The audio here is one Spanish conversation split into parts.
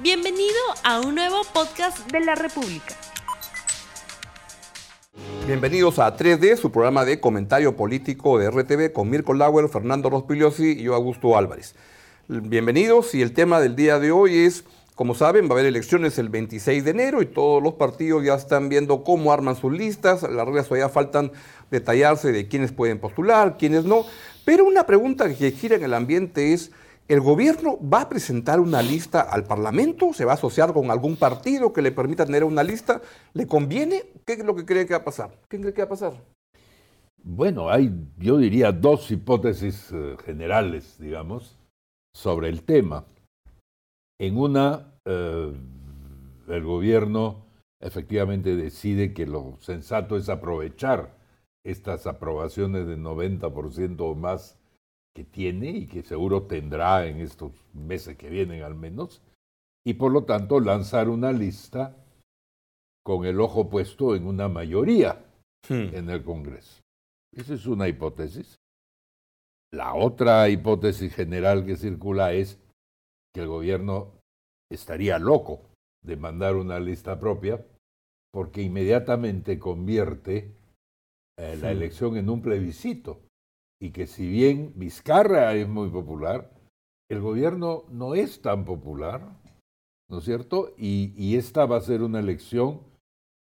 Bienvenido a un nuevo podcast de la República. Bienvenidos a 3D, su programa de comentario político de RTV con Mirko Lauer, Fernando Rospigliosi y yo, Augusto Álvarez. Bienvenidos y el tema del día de hoy es, como saben, va a haber elecciones el 26 de enero y todos los partidos ya están viendo cómo arman sus listas, las reglas todavía faltan detallarse de quiénes pueden postular, quiénes no, pero una pregunta que gira en el ambiente es, ¿El gobierno va a presentar una lista al Parlamento? ¿Se va a asociar con algún partido que le permita tener una lista? ¿Le conviene? ¿Qué es lo que cree que va a pasar? ¿Qué cree que va a pasar? Bueno, hay, yo diría, dos hipótesis eh, generales, digamos, sobre el tema. En una, eh, el gobierno efectivamente decide que lo sensato es aprovechar estas aprobaciones de 90% o más que tiene y que seguro tendrá en estos meses que vienen al menos, y por lo tanto lanzar una lista con el ojo puesto en una mayoría hmm. en el Congreso. Esa es una hipótesis. La otra hipótesis general que circula es que el gobierno estaría loco de mandar una lista propia porque inmediatamente convierte eh, la hmm. elección en un plebiscito y que si bien Vizcarra es muy popular, el gobierno no es tan popular, ¿no es cierto? Y, esta va a ser una elección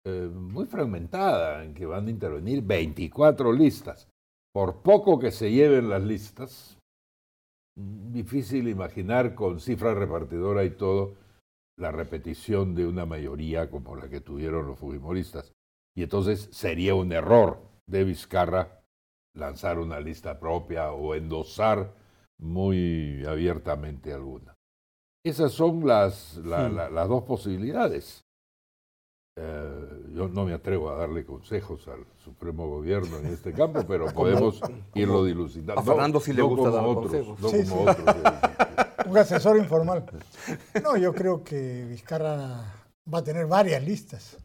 eh, muy fragmentada, en que van a intervenir 24 listas. Por poco que se lleven las listas, difícil imaginar con cifra repartidora y todo la repetición de una mayoría como la que tuvieron los fujimoristas. Y entonces sería un error de Vizcarra lanzar una lista propia o endosar muy abiertamente alguna. Esas son las, las dos posibilidades. Eh, yo no me atrevo a darle consejos al Supremo Gobierno en este campo, pero podemos irlo dilucidando. A Fernando sí le gusta dar consejos. Un asesor informal. No, yo creo que Vizcarra va a tener varias listas.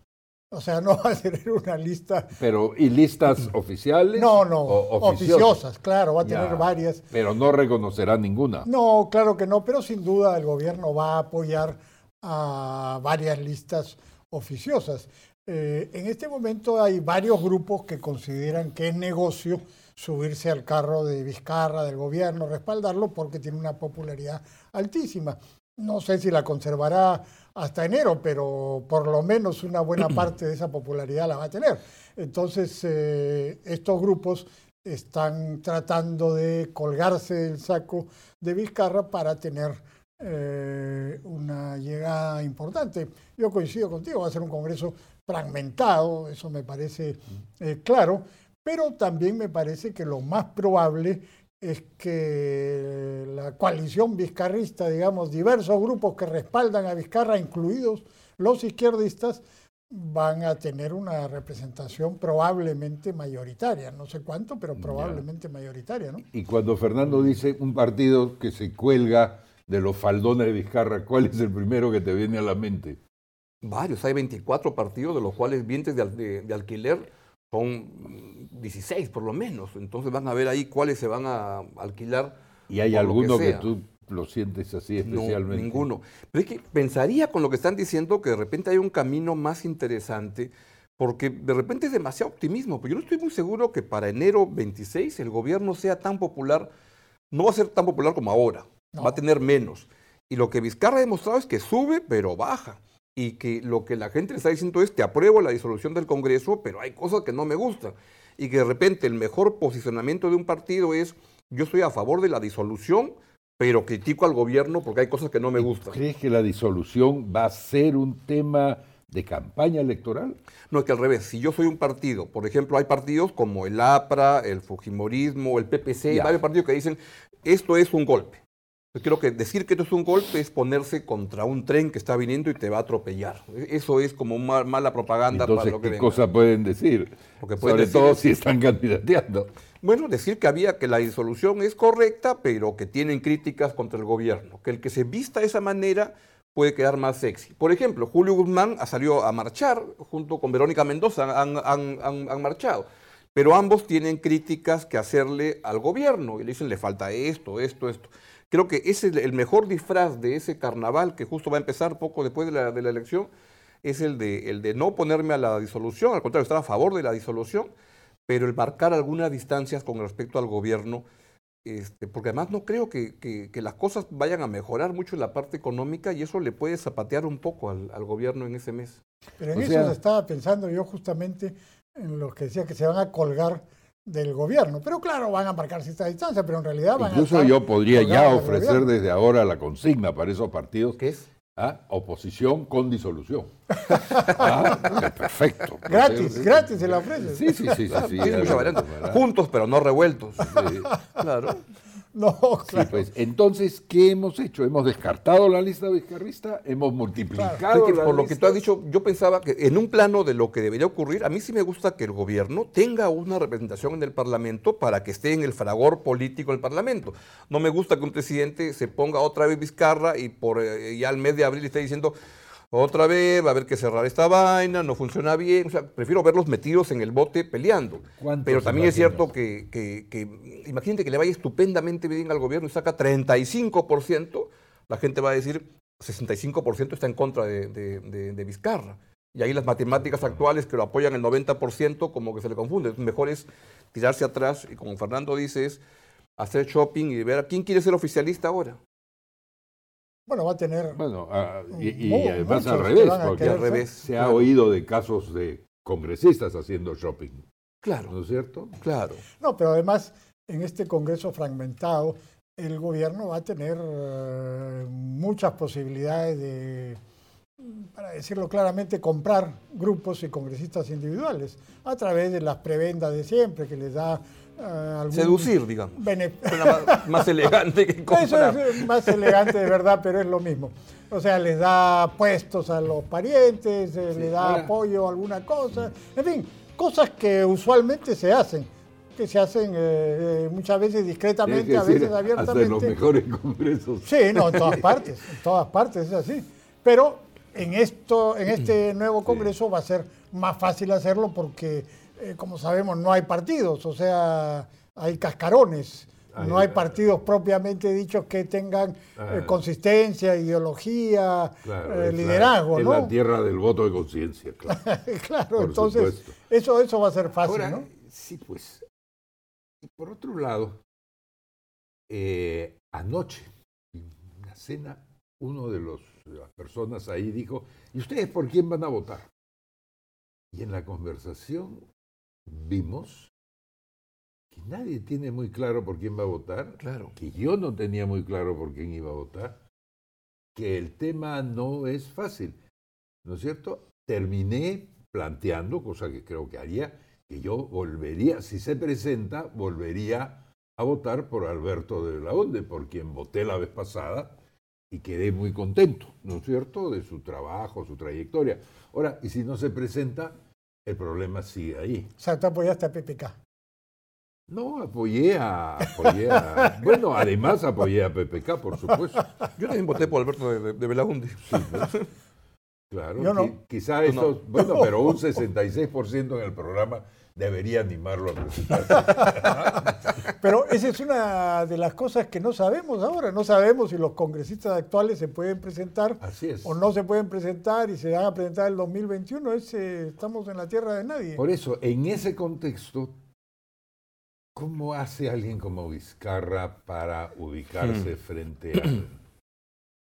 O sea, no va a tener una lista. Pero, ¿y listas oficiales? No, no, oficiosas? claro, va a tener varias. Pero no reconocerá ninguna. No, claro que no, pero sin duda el gobierno va a apoyar a varias listas oficiosas. Eh, en este momento hay varios grupos que consideran que es negocio subirse al carro de Vizcarra, del gobierno, respaldarlo porque tiene una popularidad altísima. No sé si la conservará hasta enero, pero por lo menos una buena parte de esa popularidad la va a tener. Entonces, eh, estos grupos están tratando de colgarse del saco de Vizcarra para tener eh, una llegada importante. Yo coincido contigo, va a ser un Congreso fragmentado, eso me parece eh, claro, pero también me parece que lo más probable es que la coalición vizcarrista, digamos, diversos grupos que respaldan a Vizcarra, incluidos los izquierdistas, van a tener una representación probablemente mayoritaria, no sé cuánto, pero probablemente mayoritaria, ¿no? Y cuando Fernando dice un partido que se cuelga de los faldones de Vizcarra, ¿cuál es el primero que te viene a la mente? Varios, hay 24 partidos, de los cuales vientres de alquiler son 16 por lo menos, entonces van a ver ahí cuáles se van a alquilar. ¿Y hay alguno que, tú lo sientes así especialmente? No, ninguno. Pero es que pensaría con lo que están diciendo que de repente hay un camino más interesante, porque de repente es demasiado optimismo, pero yo no estoy muy seguro que para enero 26 el gobierno sea tan popular, no va a ser tan popular como ahora, va a tener menos. Y lo que Vizcarra ha demostrado es que sube, pero baja y que lo que la gente le está diciendo es, te apruebo la disolución del Congreso, pero hay cosas que no me gustan. Y que de repente el mejor posicionamiento de un partido es, yo estoy a favor de la disolución, pero critico al gobierno porque hay cosas que no me gustan. ¿Crees que la disolución va a ser un tema de campaña electoral? No, es que al revés, si yo soy un partido, por ejemplo, hay partidos como el APRA, el Fujimorismo, el PPC, hay varios partidos que dicen, esto es un golpe. Yo creo que decir que esto es un golpe es ponerse contra un tren que está viniendo y te va a atropellar. Eso es como mala propaganda para lo que ¿qué cosa pueden decir? Sobre todo si están candidateando. Bueno, decir que había que la disolución es correcta, pero que tienen críticas contra el gobierno. Que el que se vista de esa manera puede quedar más sexy. Por ejemplo, Julio Guzmán ha salido a marchar junto con Verónica Mendoza, han, han marchado pero ambos tienen críticas que hacerle al gobierno y le dicen le falta esto, esto, esto. Creo que es el, mejor disfraz de ese carnaval que justo va a empezar poco después de la, de la elección, es el de, el de no ponerme a la disolución, al contrario, estar a favor de la disolución, pero el marcar algunas distancias con respecto al gobierno, este, porque además no creo que, las cosas vayan a mejorar mucho en la parte económica y eso le puede zapatear un poco al, gobierno en ese mes. Pero en eso estaba pensando yo justamente en lo que decía que se van a colgar del gobierno. Pero claro, van a marcarse esta distancia, pero en realidad van Incluso a... Incluso yo podría ya ofrecer desde ahora la consigna para esos partidos. ¿Qué es? ¿Ah? Oposición con disolución. Ah, perfecto. Gratis, gratis se la ofrece. Sí, sí, sí. sí, sí, Juntos, pero no revueltos. claro. No, claro. Sí, pues, entonces, ¿qué hemos hecho? Hemos descartado la lista vizcarrista, hemos multiplicado. por lo que tú has dicho, yo pensaba que en un plano de lo que debería ocurrir, a mí sí me gusta que el gobierno tenga una representación en el Parlamento para que esté en el fragor político del Parlamento. No me gusta que un presidente se ponga otra vez Vizcarra y por eh, ya al mes de abril esté diciendo otra vez va a haber que cerrar esta vaina, no funciona bien. O sea, prefiero verlos metidos en el bote peleando. Pero también es cierto que, que, imagínate que le vaya estupendamente bien al gobierno y saca 35%, la gente va a decir 65% está en contra de, Vizcarra. Y ahí las matemáticas actuales que lo apoyan el 90% como que se le confunde. Mejor es tirarse atrás y como Fernando dice es hacer shopping y ver a quién quiere ser oficialista ahora. Bueno, va a tener. Bueno, ah, y, además al revés, porque al revés se ha oído de casos de congresistas haciendo shopping. Claro. ¿No es cierto? Claro. No, pero además, en este Congreso fragmentado, el gobierno va a tener eh, muchas posibilidades de, para decirlo claramente, comprar grupos y congresistas individuales a través de las prebendas de siempre que les da Uh, Seducir, digamos. más, elegante que comprar. Eso es más elegante de verdad, pero es lo mismo. O sea, les da puestos a los parientes, eh, les da apoyo a alguna cosa. En fin, cosas que usualmente se hacen. Que se hacen eh, eh, muchas veces discretamente, a veces abiertamente. Hasta los mejores congresos. Sí, no, en todas partes. En todas partes es así. Pero en, esto, en este nuevo congreso va a ser más fácil hacerlo porque eh, como sabemos, no hay partidos, o sea, hay cascarones. no hay partidos propiamente dichos que tengan eh, consistencia, ideología, eh, liderazgo. ¿no? Es la tierra del voto de conciencia, claro. claro, entonces eso, eso va a ser fácil, ¿no? Sí, pues. Y por otro lado, anoche, en una cena, uno de, los, de las personas ahí dijo, ¿y ustedes por quién van a votar? Y en la conversación vimos que nadie tiene muy claro por quién va a votar, claro. que yo no tenía muy claro por quién iba a votar, que el tema no es fácil, ¿no es cierto? Terminé planteando, cosa que creo que haría, que yo volvería, si se presenta, volvería a votar por Alberto de la Onde, por quien voté la vez pasada y quedé muy contento, ¿no es cierto?, de su trabajo, su trayectoria. Ahora, y si no se presenta, el problema sigue ahí. O sea, tú apoyaste a PPK. No, apoyé a, apoyé a, Bueno, además apoyé a PPK, por supuesto. Yo también voté por Alberto de, de claro, Yo no. quizá eso, bueno, pero un 66% en el programa debería animarlo a presentarse. Pero esa es una de las cosas que no sabemos ahora. No sabemos si los congresistas actuales se pueden presentar o no se pueden presentar y se van a presentar el 2021. estamos en la tierra de nadie. Por eso, en ese contexto, ¿cómo hace alguien como Vizcarra para ubicarse hmm. frente,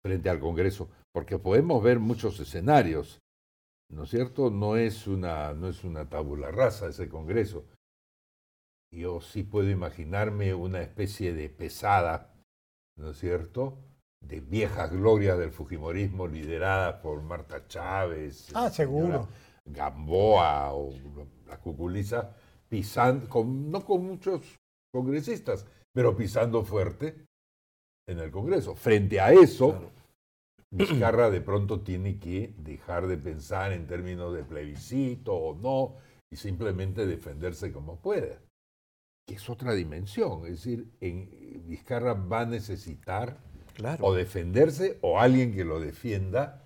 frente al Congreso? Porque podemos ver muchos escenarios. ¿No es cierto? No es una, no es una tabula rasa ese Congreso. Yo sí puedo imaginarme una especie de pesada, ¿no es cierto? De viejas glorias del Fujimorismo liderada por Marta Chávez. Ah, seguro. Gamboa o la Cuculiza, pisando, con, no con muchos congresistas, pero pisando fuerte en el Congreso. Frente a eso, Vizcarra de pronto tiene que dejar de pensar en términos de plebiscito o no y simplemente defenderse como pueda, que es otra dimensión. Es decir, en, Vizcarra va a necesitar o defenderse o alguien que lo defienda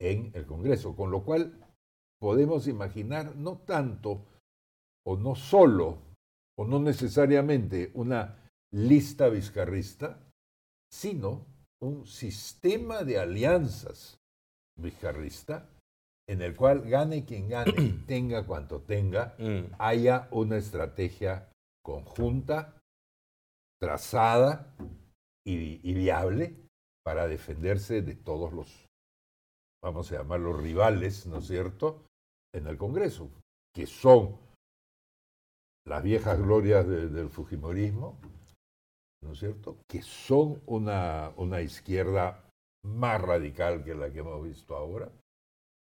en el Congreso, con lo cual podemos imaginar no tanto o no solo o no necesariamente una lista vizcarrista, sino un sistema de alianzas vizcarrista en el cual gane quien gane y tenga cuanto tenga, Mm. haya una estrategia conjunta, trazada y, y viable para defenderse de todos los, vamos a llamarlos rivales, ¿no es cierto?, en el Congreso, que son las viejas glorias de- del Fujimorismo, ¿no es cierto?, que son una, una izquierda más radical que la que hemos visto ahora.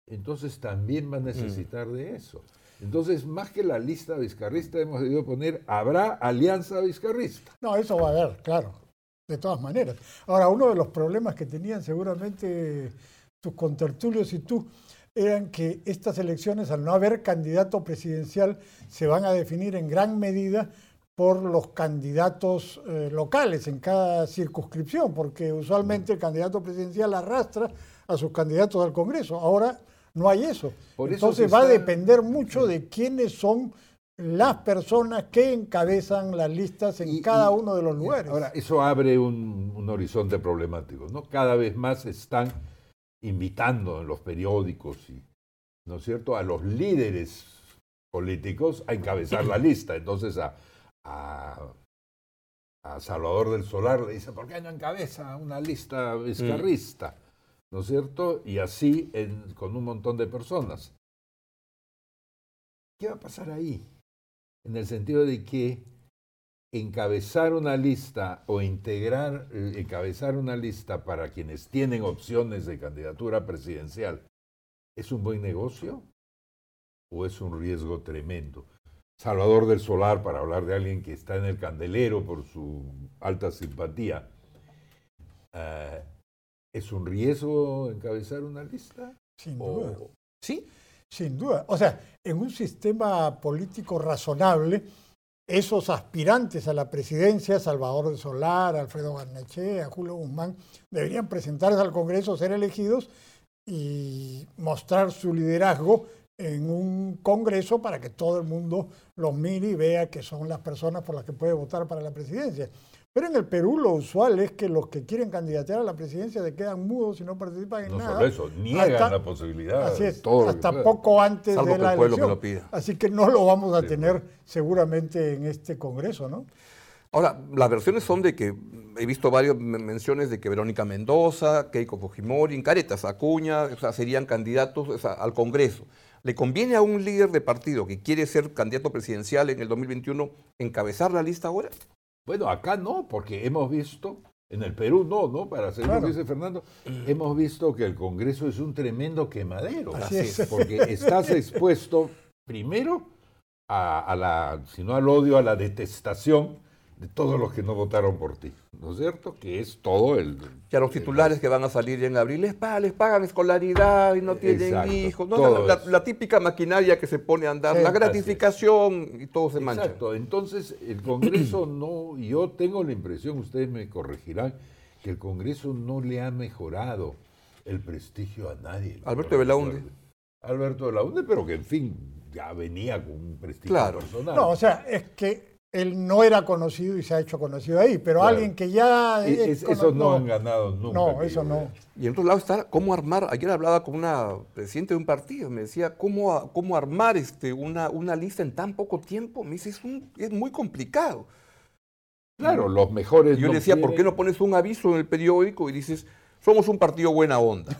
Entonces también va a necesitar de eso. Entonces, más que la lista vizcarrista, hemos debido poner, habrá alianza vizcarrista. No, eso va a haber, claro, de todas maneras. Ahora, uno de los problemas que tenían seguramente tus contertulios y tú eran que estas elecciones, al no haber candidato presidencial, se van a definir en gran medida por los candidatos eh, locales en cada circunscripción, porque usualmente el candidato presidencial arrastra a sus candidatos al Congreso. Ahora no hay eso. Por Entonces va a depender mucho de quiénes son las personas que encabezan las listas en Y- cada y- uno de los lugares. Ahora, eso abre un, un horizonte problemático, ¿no? Cada vez más están invitando en los periódicos, y, ¿no es cierto?, a los líderes políticos a encabezar la lista. Entonces a, a, Salvador del Solar le dice, ¿por qué no encabeza una lista vizcarrista? ¿No es cierto? Y así con un montón de personas. ¿Qué va a pasar ahí? En el sentido de que encabezar una lista o integrar, eh, encabezar una lista para quienes tienen opciones de candidatura presidencial, ¿es un buen negocio o es un riesgo tremendo? Salvador del Solar, para hablar de alguien que está en el candelero por su alta simpatía, eh, ¿es un riesgo encabezar una lista? Sin O- duda. ¿Sí? Sin duda. O sea, en un sistema político razonable, esos aspirantes a la presidencia, Salvador del Solar, Alfredo Barnechea, Julio Guzmán, deberían presentarse al Congreso, ser elegidos y mostrar su liderazgo en un Congreso para que todo el mundo los mire y vea que son las personas por las que puede votar para la presidencia. Pero en el Perú lo usual es que los que quieren candidatear a la presidencia se quedan mudos y no participan en No nada. solo eso, niegan Hasta- la posibilidad. Así es, todo hasta poco antes Salvo de que la el pueblo me elección. lo pida. Así que no lo vamos a Sí, tener seguramente en este Congreso, ¿no? Ahora, las versiones son de que he visto varias men- menciones de que Verónica Mendoza, Keiko Fujimori, Caretas Acuña, o sea, serían candidatos o sea, al Congreso. ¿Le conviene a un líder de partido que quiere ser candidato presidencial en el 2021 encabezar la lista ahora? Bueno, acá no, porque hemos visto, en el Perú no, ¿no? Para hacer lo Claro. que dice Fernando, hemos visto que el Congreso es un tremendo quemadero. Así es. Porque estás expuesto primero a, a la, si no al odio, a la detestación de todos los que no votaron por ti, ¿no es cierto? Que es todo el... Y a los titulares que van a salir en abril, les, pa- les pagan escolaridad y no tienen Exacto, hijos. ¿no? todo La, la típica maquinaria que se pone a andar, Sí, la es. gratificación y todo se mancha. Exacto, entonces el Congreso no, yo tengo la impresión, ustedes me corregirán, que el Congreso no le ha mejorado el prestigio a nadie. Alberto Belaúnde. Alberto Belaúnde, pero que en fin, ya venía con un prestigio Claro. personal. No, o sea, es que él no era conocido y se ha hecho conocido ahí, pero Claro. alguien que ya... Es esos no, han ganado nunca. No, eso no. vea. Y en otro lado está cómo armar, ayer hablaba con una presidente de un partido, me decía, ¿cómo, cómo armar este, una, una lista en tan poco tiempo? Me dice, es, un- es muy complicado. Claro, los mejores. Y yo no le decía, ¿por qué no pones un aviso en el periódico y dices, somos un partido buena onda,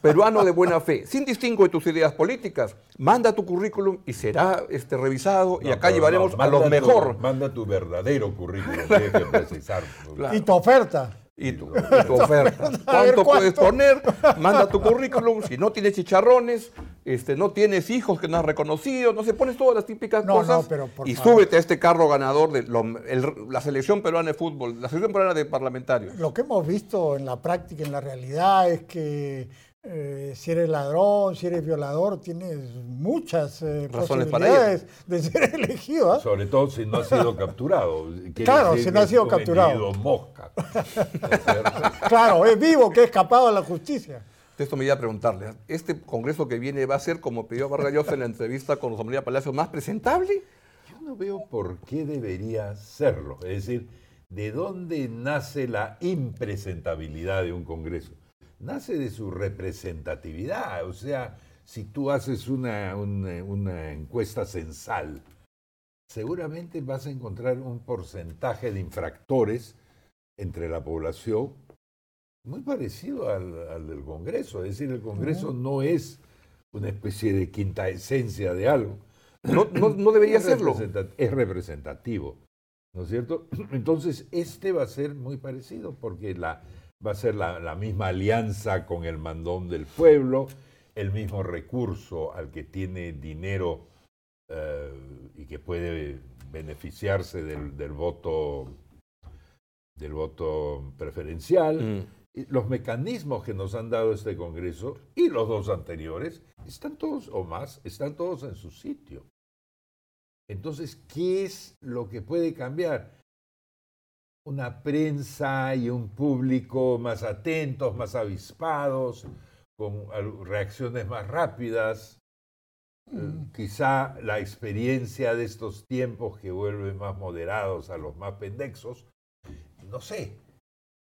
peruano de buena fe, sin distingo de tus ideas políticas, manda tu currículum y será este, revisado y acá llevaremos no, a tu- mejor. manda tu verdadero currículum, tienes que precisar. Claro. Y tu oferta. Y tu, y tu oferta. ¿Cuánto puedes poner? Manda tu currículum. Si no tienes chicharrones, este, no tienes hijos que no has reconocido, no se pones todas las típicas No, cosas. no, pero por y favor. súbete a este carro ganador de lo- el- la selección peruana de fútbol, la selección peruana de parlamentarios. Lo que hemos visto en la práctica, en la realidad, es que eh, si eres ladrón, si eres violador, tienes muchas eh, Razones para posibilidades de ser elegido. ¿ah? Sobre todo si no ha sido capturado. Claro, si no que ha es sido capturado. mosca. Claro, es vivo, que ha escapado a la justicia. Esto me iba a preguntarle, ¿este congreso que viene va a ser, como pidió Vargas Llosa en la entrevista con José María Palacio, más presentable? Yo no veo por qué debería serlo. Es decir, ¿de dónde nace la impresentabilidad de un Congreso? Nace de su representatividad. O sea, si tú haces una, una, una encuesta censal, seguramente vas a encontrar un porcentaje de infractores entre la población muy parecido al, al del Congreso. Es decir, el Congreso no es una especie de quinta esencia de algo. No, no, no debería Es serlo. Es representativo, ¿no es cierto? Entonces, este va a ser muy parecido porque la, va a ser la, la misma alianza con el mandón del pueblo, el mismo recurso al que tiene dinero eh, y que puede beneficiarse del, del voto del voto preferencial. Mm. Los mecanismos que nos han dado este Congreso y los dos anteriores están todos, o más, están todos en su sitio. Entonces, ¿qué es lo que puede cambiar? Una prensa y un público más atentos, más avispados, con reacciones más rápidas. Eh, quizá la experiencia de estos tiempos que vuelven más moderados a los más pendexos, no sé,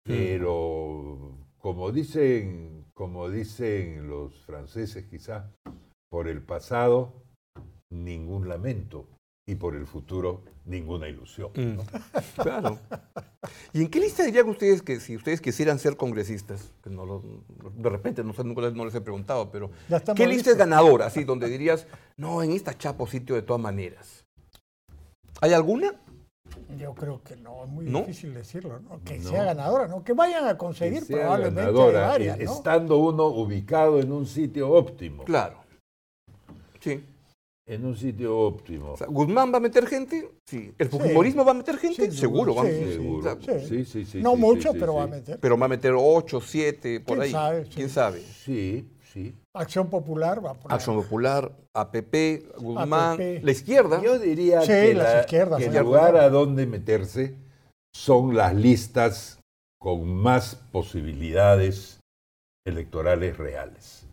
pero como dicen, como dicen los franceses quizá, por el pasado ningún lamento y por el futuro ninguna ilusión. Mm, ¿no? Claro. ¿Y en qué lista dirían ustedes que si ustedes quisieran ser congresistas? Que no lo- de repente, no sé, nunca les, no les he preguntado, pero ¿qué lista es ganadora? Así, donde dirías, no, en esta chapo sitio de todas maneras. ¿Hay alguna? Yo creo que no, es muy ¿No? difícil decirlo, ¿no? Que No. sea ganadora, ¿no? Que vayan a Que conseguir sea probablemente ganadora, varias, ¿no? estando uno ubicado en un sitio óptimo. Claro. Sí. En un sitio óptimo. O sea, ¿Guzmán va a meter gente? Sí. ¿El fujimorismo va a meter gente? Duda, Seguro. va a sí, meter. sí. Seguro. Sí. Sí, sí, sí. no sí, mucho, sí, pero sí, va a sí. meter. Pero va a meter 8, 7, por ¿Quién ahí. sabe? Sí. ¿Quién sabe? Sí, sí. Acción Popular va a poner. Acción Popular, APP, Guzmán, APP. la izquierda. Yo diría Sí, que, las la- izquierdas, que el lugar a donde meterse son las listas con más posibilidades electorales reales.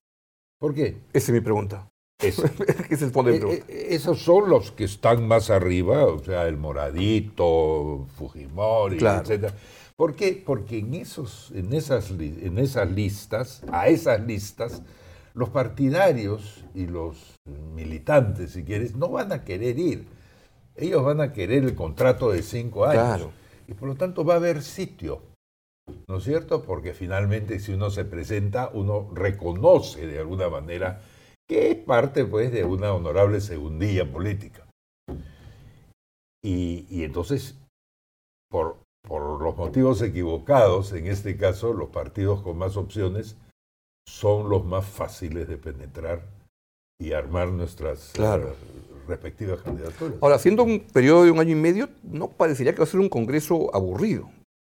¿Por qué? Esa es mi pregunta. Eso. Ese es el fondo de mi Eh, eh, esos son los que están más arriba, o sea, el Moradito, Fujimori, Claro. etcétera. ¿Por qué? Porque en, esos, en, esas, en esas listas, a esas listas, los partidarios y los militantes, si quieres, no van a querer ir. Ellos van a querer el contrato de cinco años. Claro. Y por lo tanto va a haber sitio. ¿No es cierto? Porque finalmente si uno se presenta, uno reconoce de alguna manera que es parte pues de una honorable segundilla política. Y, y entonces, por, por los motivos equivocados, en este caso, los partidos con más opciones son los más fáciles de penetrar y armar nuestras Claro. eh, respectivas candidaturas. Ahora, siendo un periodo de un año y medio, no parecería que va a ser un congreso aburrido,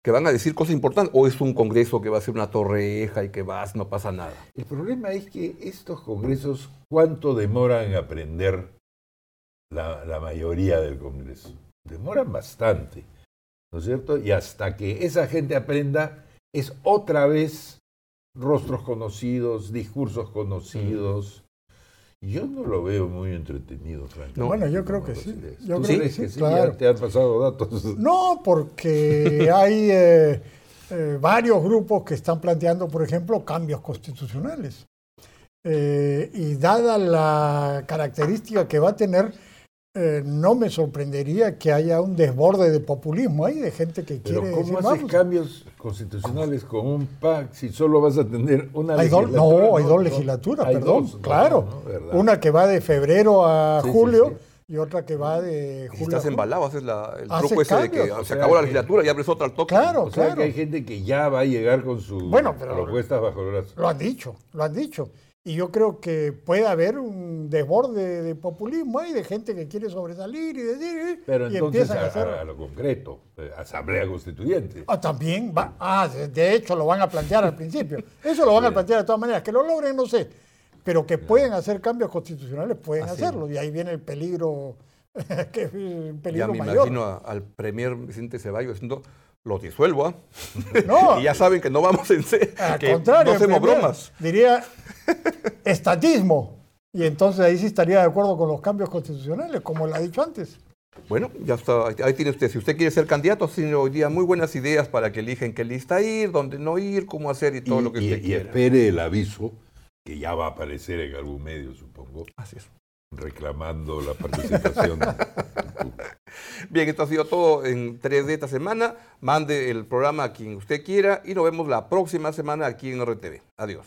que van a decir cosas importantes, o es un congreso que va a ser una torreja y que vas, no pasa nada. El problema es que estos congresos, ¿cuánto demoran en aprender la, la mayoría del congreso? Demoran bastante, ¿no es cierto? Y hasta que esa gente aprenda, es otra vez rostros conocidos, discursos conocidos. Yo no lo veo muy entretenido, francamente. No. Bueno, yo creo que sí. Yo ¿Tú creo crees que sí, sí? claro. Ya te han pasado datos. No, porque hay eh, eh, varios grupos que están planteando, por ejemplo, cambios constitucionales. Eh, y dada la característica que va a tener, eh, no me sorprendería que haya un desborde de populismo ahí, de gente que Pero quiere ¿cómo decir, haces vamos. cambios constitucionales con un PAC si solo vas a tener una Hay legislatura? no, hay dos legislaturas, hay perdón, dos, claro. Una que va de febrero a Sí, julio sí. y otra que va de Si julio a estás embalado, haces la- el Hace truco ese de que o se sea acabó la legislatura y abres otra al toque. Claro, O sea claro. que hay gente que ya va a llegar con sus Bueno, pero- propuestas bajo el brazo. Lo han dicho, lo han dicho. Y yo creo que puede haber un desborde de populismo ahí, de gente que quiere sobresalir y decir, Pero y entonces a, a, hacer... a- a lo concreto, eh, Asamblea Constituyente. Ah, también va, ah, de, hecho lo van a plantear al principio. Eso lo van a plantear de todas maneras. Que lo logren, no sé. Pero que pueden hacer cambios constitucionales, pueden Así hacerlo. Y ahí viene el peligro, que es un Ya me mayor. imagino a- al premier Vicente Ceballos diciendo, los disuelvo, ¿ah?". No. y ya saben que no vamos en se- Al contrario, no hacemos bromas. Diría estatismo. Y entonces ahí sí estaría de acuerdo con los cambios constitucionales, como él ha dicho antes. Bueno, ya está, ahí tiene usted. Si usted quiere ser candidato, tiene hoy día muy buenas ideas para que eligen qué lista ir, dónde no ir, cómo hacer y todo y, lo que y- usted y quiera. espere el aviso, que ya va a aparecer en algún medio, supongo, Así es. reclamando la participación. Bien, esto ha sido todo en 3D esta semana. Mande el programa a quien usted quiera y nos vemos la próxima semana aquí en RTV. Adiós.